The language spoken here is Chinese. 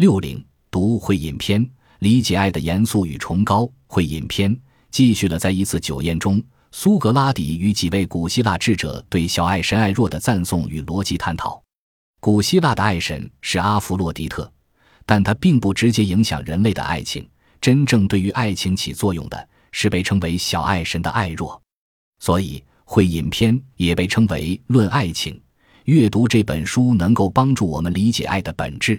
六零读会饮篇，理解爱的严肃与崇高。会饮篇继续了在一次酒宴中，苏格拉底与几位古希腊智者对小爱神爱若的赞颂与逻辑探讨。古希腊的爱神是阿弗洛狄特，但他并不直接影响人类的爱情。真正对于爱情起作用的是被称为小爱神的爱若，所以会饮篇也被称为论爱情。阅读这本书能够帮助我们理解爱的本质。